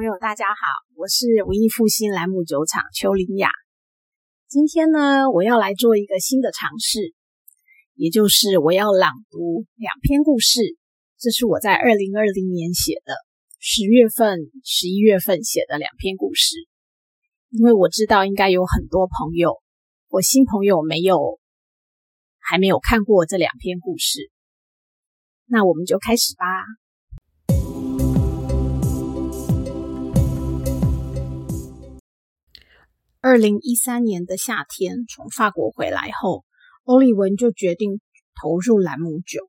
朋友，大家好，我是文艺复兴兰姆酒厂邱林雅。今天呢，我要来做一个新的尝试，也就是我要朗读两篇故事。这是我在二零二零年写的，十月份、十一月份写的两篇故事。因为我知道应该有很多朋友，我新朋友没有还没有看过这两篇故事，那我们就开始吧。二零一三年的夏天，从法国回来后，欧利文就决定投入兰姆酒。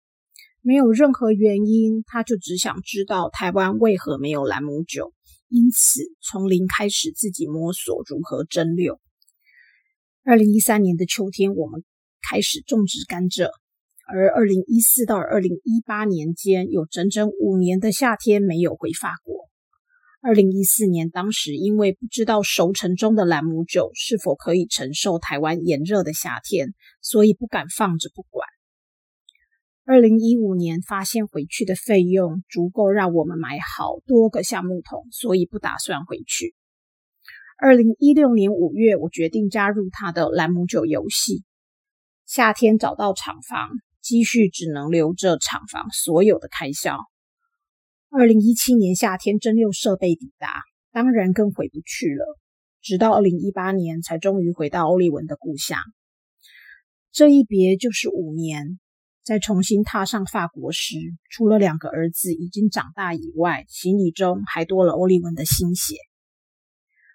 没有任何原因，他就只想知道台湾为何没有兰姆酒，因此从零开始自己摸索如何蒸馏。二零一三年的秋天，我们开始种植甘蔗，而二零一四到二零一八年间，有整整五年的夏天没有回法国。二零一四年，当时因为不知道熟成中的兰姆酒是否可以承受台湾炎热的夏天，所以不敢放着不管。二零一五年发现回去的费用足够让我们买好多个橡木桶，所以不打算回去。二零一六年五月，我决定加入他的兰姆酒游戏。夏天找到厂房，积蓄只能留着厂房所有的开销。二零一七年夏天，蒸馏设备抵达，当然更回不去了。直到二零一八年，才终于回到欧利文的故乡。这一别就是五年。在重新踏上法国时，除了两个儿子已经长大以外，行李中还多了欧利文的心血。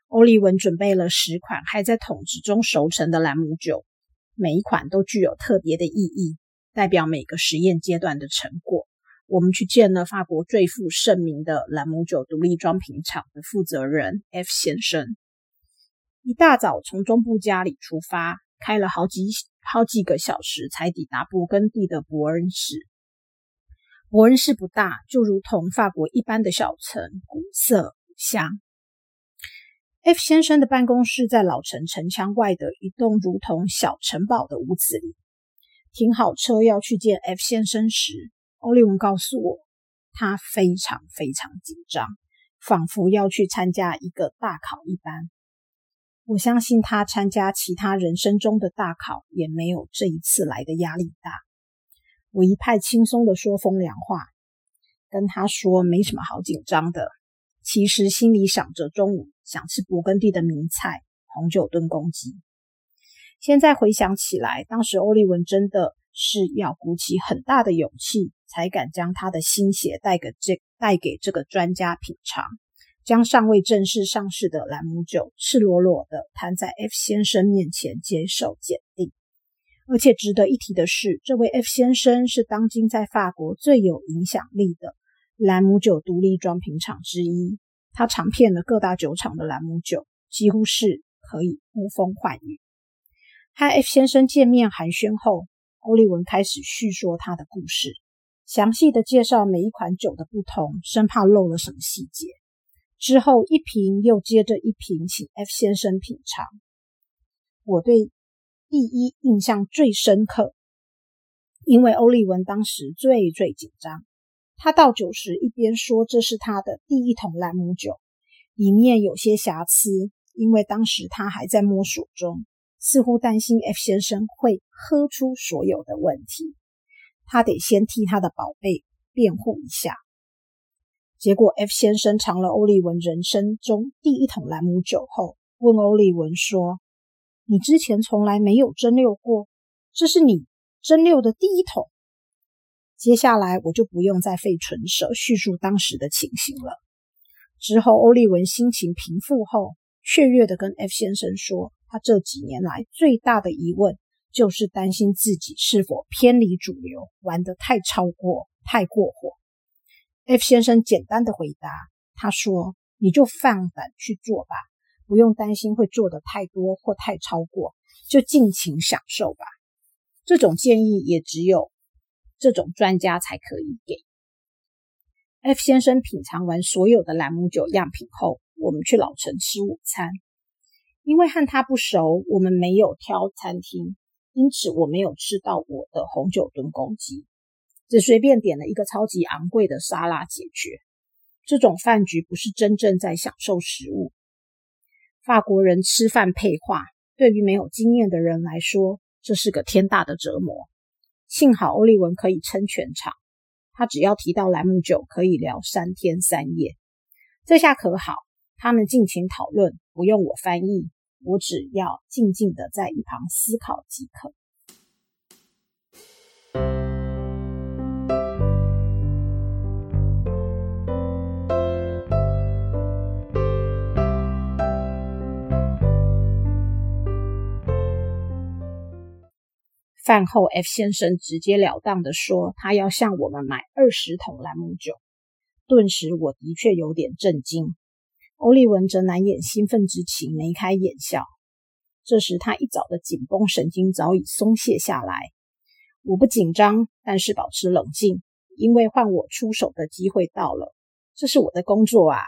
欧利文准备了十款还在桶子中熟成的兰姆酒，每一款都具有特别的意义，代表每个实验阶段的成果。我们去见了法国最负盛名的兰姆酒独立装瓶厂的负责人 F 先生。一大早从中部家里出发，开了好几好几个小时才抵达勃艮第的伯恩市。伯恩市不大，就如同法国一般的小城，古色古香。F 先生的办公室在老城城墙外的一栋如同小城堡的屋子里。停好车要去见 F 先生时。欧利文告诉我，他非常非常紧张，仿佛要去参加一个大考一般。我相信他参加其他人生中的大考，也没有这一次来的压力大。我一派轻松的说风凉话，跟他说没什么好紧张的。其实心里想着中午想吃勃艮第的名菜红酒炖公鸡。现在回想起来，当时欧利文真的。是要鼓起很大的勇气，才敢将他的心血带给这带给这个专家品尝，将尚未正式上市的兰姆酒赤裸裸的摊在 F 先生面前接受鉴定。而且值得一提的是，这位 F 先生是当今在法国最有影响力的兰姆酒独立装瓶厂之一，他尝遍了各大酒厂的兰姆酒，几乎是可以呼风唤雨。和 F 先生见面寒暄后。欧利文开始叙说他的故事，详细的介绍每一款酒的不同，生怕漏了什么细节。之后一瓶又接着一瓶，请 F 先生品尝。我对第一印象最深刻，因为欧利文当时最最紧张。他倒酒时一边说：“这是他的第一桶兰姆酒，里面有些瑕疵，因为当时他还在摸索中。”似乎担心 F 先生会喝出所有的问题，他得先替他的宝贝辩护一下。结果 F 先生尝了欧利文人生中第一桶兰姆酒后，问欧利文说：“你之前从来没有蒸馏过，这是你蒸馏的第一桶。”接下来我就不用再费唇舌叙述当时的情形了。之后欧利文心情平复后，雀跃地跟 F 先生说。他这几年来最大的疑问就是担心自己是否偏离主流，玩得太超过、太过火。F 先生简单的回答，他说：“你就放胆去做吧，不用担心会做的太多或太超过，就尽情享受吧。”这种建议也只有这种专家才可以给。F 先生品尝完所有的兰姆酒样品后，我们去老城吃午餐。因为和他不熟，我们没有挑餐厅，因此我没有吃到我的红酒炖公鸡，只随便点了一个超级昂贵的沙拉解决。这种饭局不是真正在享受食物。法国人吃饭配话，对于没有经验的人来说，这是个天大的折磨。幸好欧利文可以撑全场，他只要提到兰姆酒，可以聊三天三夜。这下可好，他们尽情讨论，不用我翻译，我只要静静的在一旁思考即可。饭后，F 先生直截了当的说，他要向我们买二十桶兰姆酒。顿时，我的确有点震惊。欧利文则难掩兴奋之情，眉开眼笑。这时，他一早的紧绷神经早已松懈下来。我不紧张，但是保持冷静，因为换我出手的机会到了。这是我的工作啊！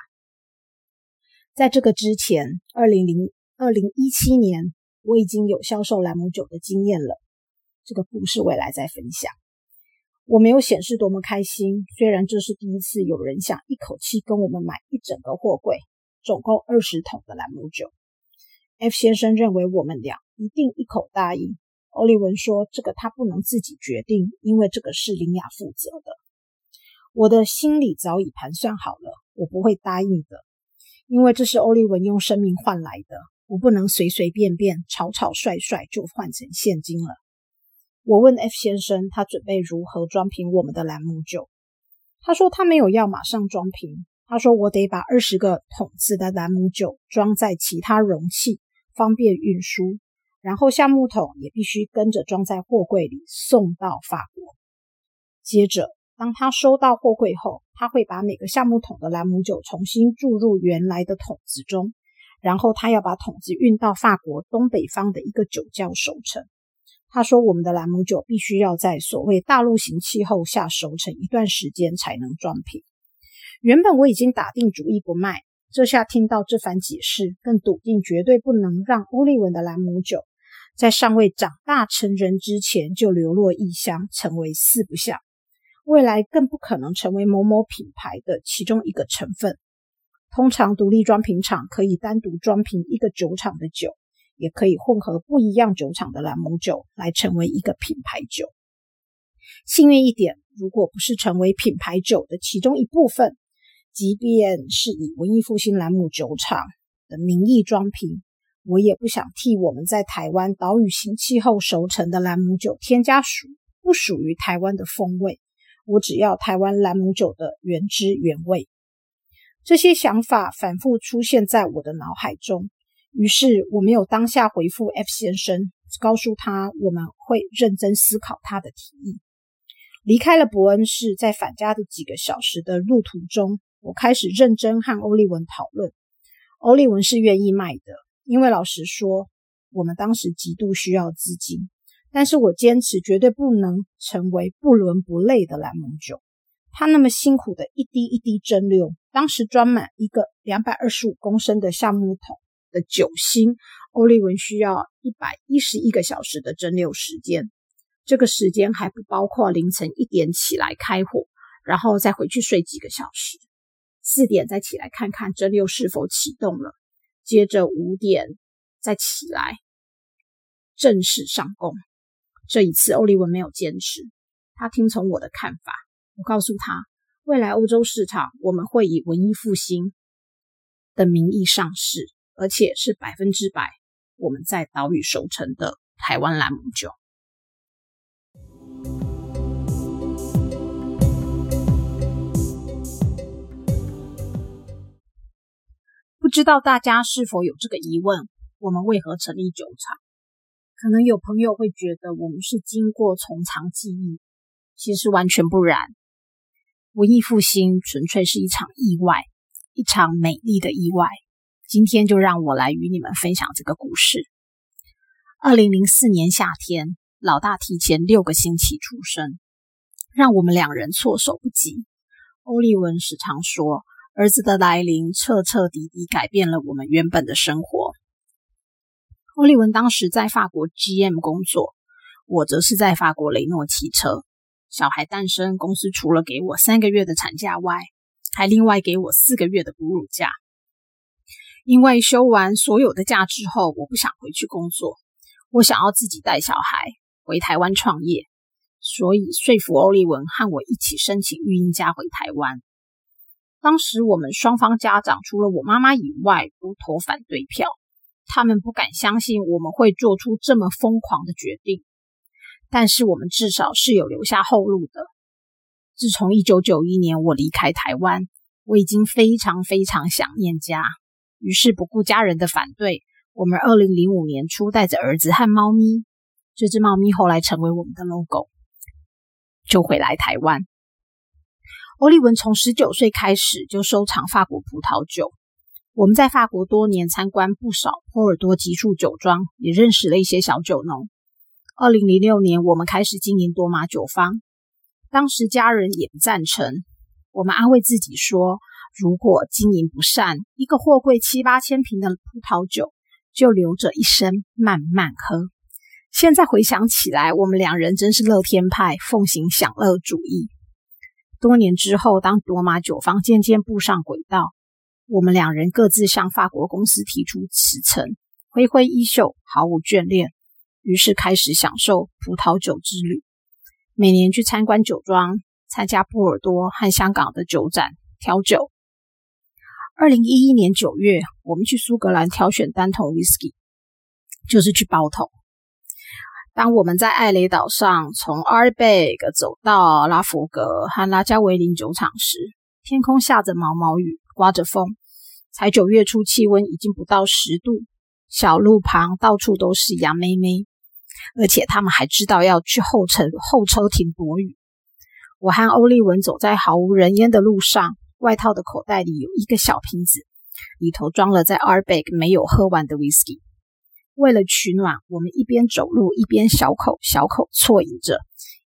在这个之前，二零零二零一七年，我已经有销售兰姆酒的经验了。这个故事未来再分享。我没有显示多么开心，虽然这是第一次有人想一口气跟我们买一整个货柜，总共二十桶的兰姆酒。F 先生认为我们俩一定一口答应。欧利文说：“这个他不能自己决定，因为这个是林雅负责的。”我的心里早已盘算好了，我不会答应的，因为这是欧利文用生命换来的，我不能随随便便、草草率率就换成现金了。我问 F 先生，他准备如何装瓶我们的兰姆酒？他说他没有要马上装瓶。他说我得把二十个桶子的兰姆酒装在其他容器，方便运输。然后橡木桶也必须跟着装在货柜里送到法国。接着，当他收到货柜后，他会把每个橡木桶的兰姆酒重新注入原来的桶子中，然后他要把桶子运到法国东北方的一个酒窖熟成。他说：“我们的兰姆酒必须要在所谓大陆型气候下熟成一段时间才能装瓶。原本我已经打定主意不卖，这下听到这番解释，更笃定绝对不能让欧利文的兰姆酒在尚未长大成人之前就流落异乡，成为四不像。未来更不可能成为某某品牌的其中一个成分。通常，独立装瓶厂可以单独装瓶一个酒厂的酒。”也可以混合不一样酒厂的兰姆酒来成为一个品牌酒。幸运一点，如果不是成为品牌酒的其中一部分，即便是以文艺复兴兰姆酒厂的名义装瓶，我也不想替我们在台湾岛屿型气候熟成的兰姆酒添加属不属于台湾的风味。我只要台湾兰姆酒的原汁原味。这些想法反复出现在我的脑海中。于是我没有当下回复 F 先生，告诉他我们会认真思考他的提议。离开了伯恩市，在返家的几个小时的路途中，我开始认真和欧利文讨论。欧利文是愿意卖的，因为老实说，我们当时极度需要资金。但是我坚持绝对不能成为不伦不类的蓝蒙酒。他那么辛苦的一滴一滴蒸馏，当时装满一个两百二十五公升的橡木桶。的酒心，欧利文需要一百一十一个小时的蒸馏时间，这个时间还不包括凌晨一点起来开火，然后再回去睡几个小时，四点再起来看看蒸馏是否启动了，接着五点再起来正式上工。这一次，欧利文没有坚持，他听从我的看法。我告诉他，未来欧洲市场我们会以文艺复兴的名义上市。而且是百分之百我们在岛屿熟成的台湾兰姆酒。知道大家是否有这个疑问：我们为何成立酒厂？可能有朋友会觉得我们是经过从长计议，其实完全不然。文艺复兴纯粹是一场意外，一场美丽的意外。今天就让我来与你们分享这个故事。二零零四年夏天，老大提前六个星期出生，让我们两人措手不及。欧利文时常说，儿子的来临彻彻底底改变了我们原本的生活。欧利文当时在法国 GM 工作，我则是在法国雷诺汽车。小孩诞生，公司除了给我三个月的产假外，还另外给我四个月的哺乳假。因为休完所有的假之后，我不想回去工作，我想要自己带小孩回台湾创业，所以说服欧利文和我一起申请育婴假回台湾。当时我们双方家长除了我妈妈以外都投反对票，他们不敢相信我们会做出这么疯狂的决定。但是我们至少是有留下后路的。自从一九九一年我离开台湾，我已经非常非常想念家。于是不顾家人的反对，我们二零零五年初带着儿子和猫咪，这只猫咪后来成为我们的 logo，就回来台湾。欧利文从十九岁开始就收藏法国葡萄酒，我们在法国多年，参观不少波尔多级数酒庄，也认识了一些小酒农。二零零六年，我们开始经营多玛酒坊，当时家人也不赞成，我们安慰自己说。如果经营不善，一个货柜七八千瓶的葡萄酒就留着一生慢慢喝。现在回想起来，我们两人真是乐天派，奉行享乐主义。多年之后，当罗马酒坊渐渐步上轨道，我们两人各自向法国公司提出辞呈，挥挥衣袖，毫无眷恋，于是开始享受葡萄酒之旅。每年去参观酒庄，参加波尔多和香港的酒展，调酒。二零一一年九月，我们去苏格兰挑选单桶 whisky，就是去包桶。当我们在艾雷岛上从 a r b e g 走到拉弗格和拉加维林酒厂时，天空下着毛毛雨，刮着风，才九月初，气温已经不到十度。小路旁到处都是羊妹妹，而且他们还知道要去后车后车亭躲雨。我和欧利文走在毫无人烟的路上。外套的口袋里有一个小瓶子，里头装了在 Arbeg 没有喝完的 whisky。为了取暖，我们一边走路一边小口小口啜饮着，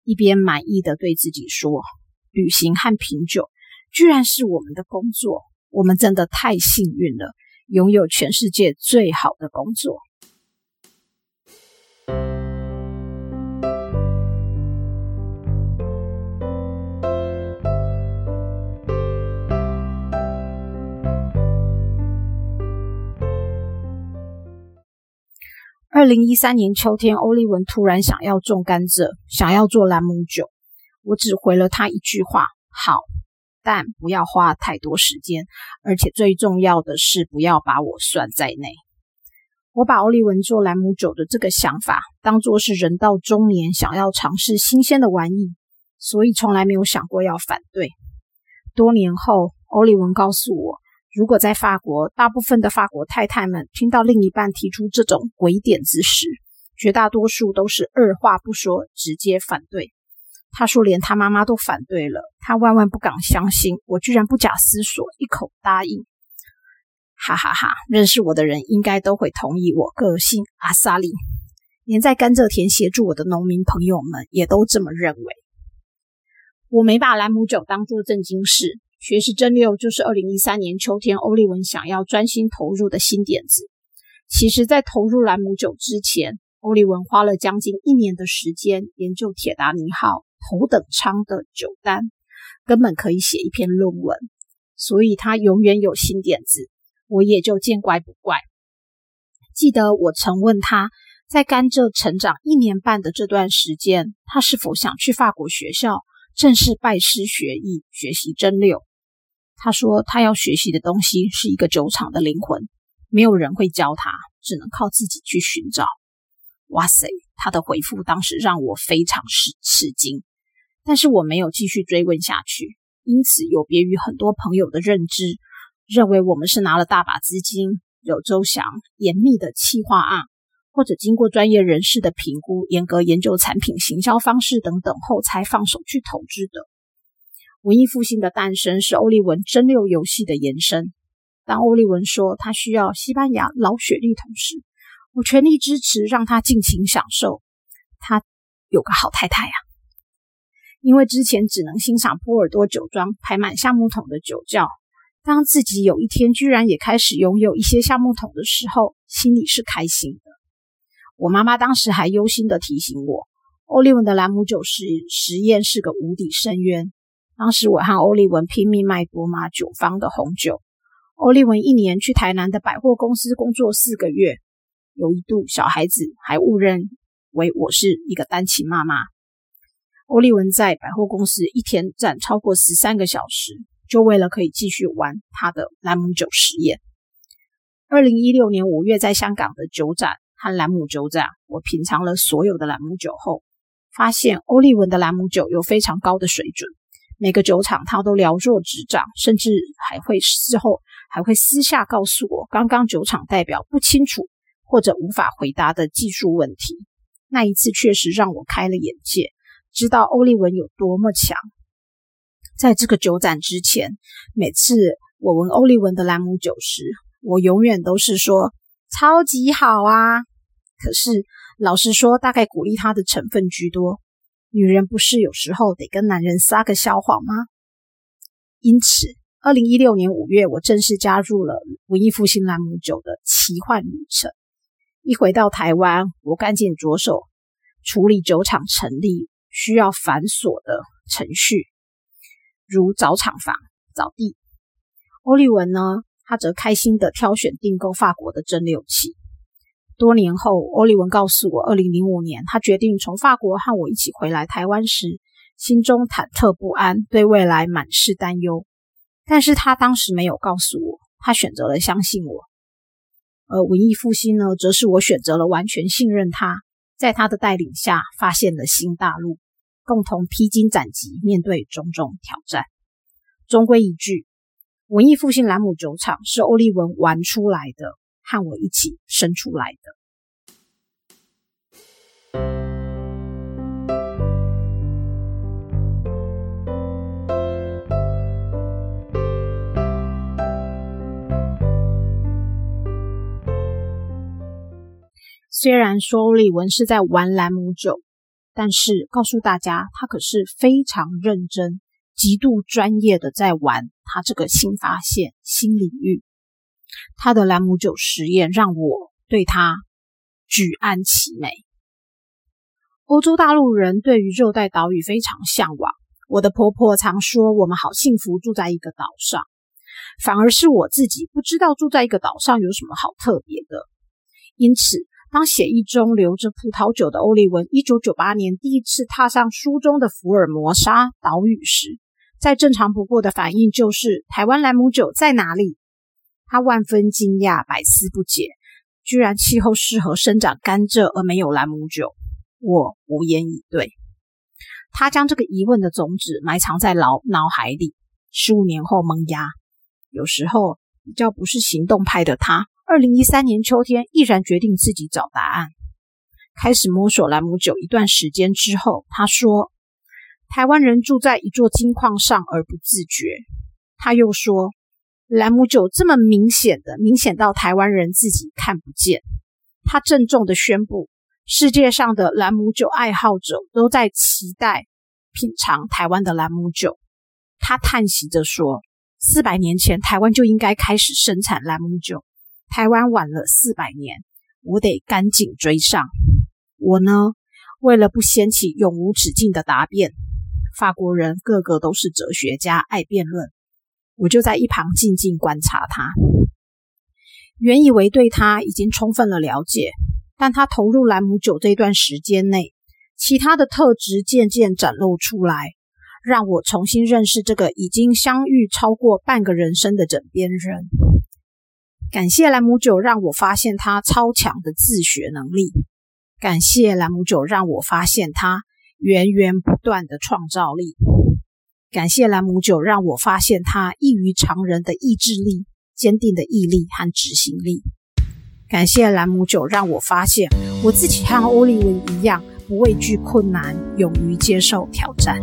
一边满意的对自己说：“旅行和品酒居然是我们的工作，我们真的太幸运了，拥有全世界最好的工作。”二零一三年秋天，欧利文突然想要种甘蔗，想要做兰姆酒。我只回了他一句话：“好，但不要花太多时间，而且最重要的是不要把我算在内。”我把欧利文做兰姆酒的这个想法当作是人到中年想要尝试新鲜的玩意，所以从来没有想过要反对。多年后，欧利文告诉我。如果在法国，大部分的法国太太们听到另一半提出这种鬼点子时，绝大多数都是二话不说直接反对。他说，连他妈妈都反对了，他万万不敢相信我居然不假思索一口答应。哈哈哈！认识我的人应该都会同意我个性阿萨利，连在甘蔗田协助我的农民朋友们也都这么认为。我没把兰姆酒当作正经事。学习蒸馏就是二零一三年秋天欧利文想要专心投入的新点子。其实，在投入兰姆酒之前，欧利文花了将近一年的时间研究铁达尼号头等舱的酒单，根本可以写一篇论文。所以他永远有新点子，我也就见怪不怪。记得我曾问他在甘蔗成长一年半的这段时间，他是否想去法国学校正式拜师学艺，学习蒸馏。他说：“他要学习的东西是一个酒厂的灵魂，没有人会教他，只能靠自己去寻找。”哇塞，他的回复当时让我非常吃吃惊，但是我没有继续追问下去。因此，有别于很多朋友的认知，认为我们是拿了大把资金，有周详严密的企划案，或者经过专业人士的评估，严格研究产品行销方式等等后才放手去投资的。文艺复兴的诞生是欧利文蒸馏游戏的延伸。当欧利文说他需要西班牙老雪莉桶时，我全力支持，让他尽情享受。他有个好太太呀！因为之前只能欣赏波尔多酒庄排满橡木桶的酒窖，当自己有一天居然也开始拥有一些橡木桶的时候，心里是开心的。我妈妈当时还忧心的提醒我，欧利文的兰姆酒实实验是个无底深渊。当时我和欧利文拼命卖多玛酒坊的红酒。欧利文一年去台南的百货公司工作四个月，有一度小孩子还误认为我是一个单亲妈妈。欧利文在百货公司一天站超过十三个小时，就为了可以继续玩他的兰姆酒实验。二零一六年五月，在香港的酒展和兰姆酒展，我品尝了所有的兰姆酒后，发现欧利文的兰姆酒有非常高的水准。每个酒厂他都了若指掌，甚至还会事后还会私下告诉我刚刚酒厂代表不清楚或者无法回答的技术问题。那一次确实让我开了眼界，知道欧利文有多么强。在这个酒展之前，每次我闻欧利文的兰姆酒时，我永远都是说超级好啊。可是老实说，大概鼓励他的成分居多。女人不是有时候得跟男人撒个小谎吗？因此，二零一六年五月，我正式加入了文艺复兴兰姆酒的奇幻旅程。一回到台湾，我赶紧着手处理酒厂成立需要繁琐的程序，如找厂房、找地。欧利文呢，他则开心的挑选订购法国的蒸馏器。多年后，欧利文告诉我，二零零五年他决定从法国和我一起回来台湾时，心中忐忑不安，对未来满是担忧。但是他当时没有告诉我，他选择了相信我。而文艺复兴呢，则是我选择了完全信任他，在他的带领下，发现了新大陆，共同披荆斩棘，面对种种挑战。终归一句，文艺复兴兰姆酒厂是欧利文玩出来的。和我一起生出来的。虽然说李文是在玩兰姆酒，但是告诉大家，他可是非常认真、极度专业的在玩他这个新发现、新领域。他的兰姆酒实验让我对他举案齐眉。欧洲大陆人对于热带岛屿非常向往。我的婆婆常说：“我们好幸福，住在一个岛上。”反而是我自己不知道住在一个岛上有什么好特别的。因此，当写意中留着葡萄酒的欧利文，一九九八年第一次踏上书中的福尔摩沙岛屿时，再正常不过的反应就是：“台湾兰姆酒在哪里？”他万分惊讶，百思不解，居然气候适合生长甘蔗而没有兰姆酒。我无言以对。他将这个疑问的种子埋藏在脑脑海里，十五年后萌芽。有时候比较不是行动派的他，二零一三年秋天毅然决定自己找答案，开始摸索兰姆酒。一段时间之后，他说：“台湾人住在一座金矿上而不自觉。”他又说。兰姆酒这么明显的，明显到台湾人自己看不见。他郑重的宣布，世界上的兰姆酒爱好者都在期待品尝台湾的兰姆酒。他叹息着说：“四百年前，台湾就应该开始生产兰姆酒，台湾晚了四百年，我得赶紧追上。”我呢，为了不掀起永无止境的答辩，法国人个个都是哲学家，爱辩论。我就在一旁静静观察他。原以为对他已经充分了了解，但他投入兰姆酒这段时间内，其他的特质渐渐展露出来，让我重新认识这个已经相遇超过半个人生的枕边人。感谢兰姆酒让我发现他超强的自学能力，感谢兰姆酒让我发现他源源不断的创造力。感谢兰姆酒，让我发现他异于常人的意志力、坚定的毅力和执行力。感谢兰姆酒，让我发现我自己和欧利文一样，不畏惧困难，勇于接受挑战。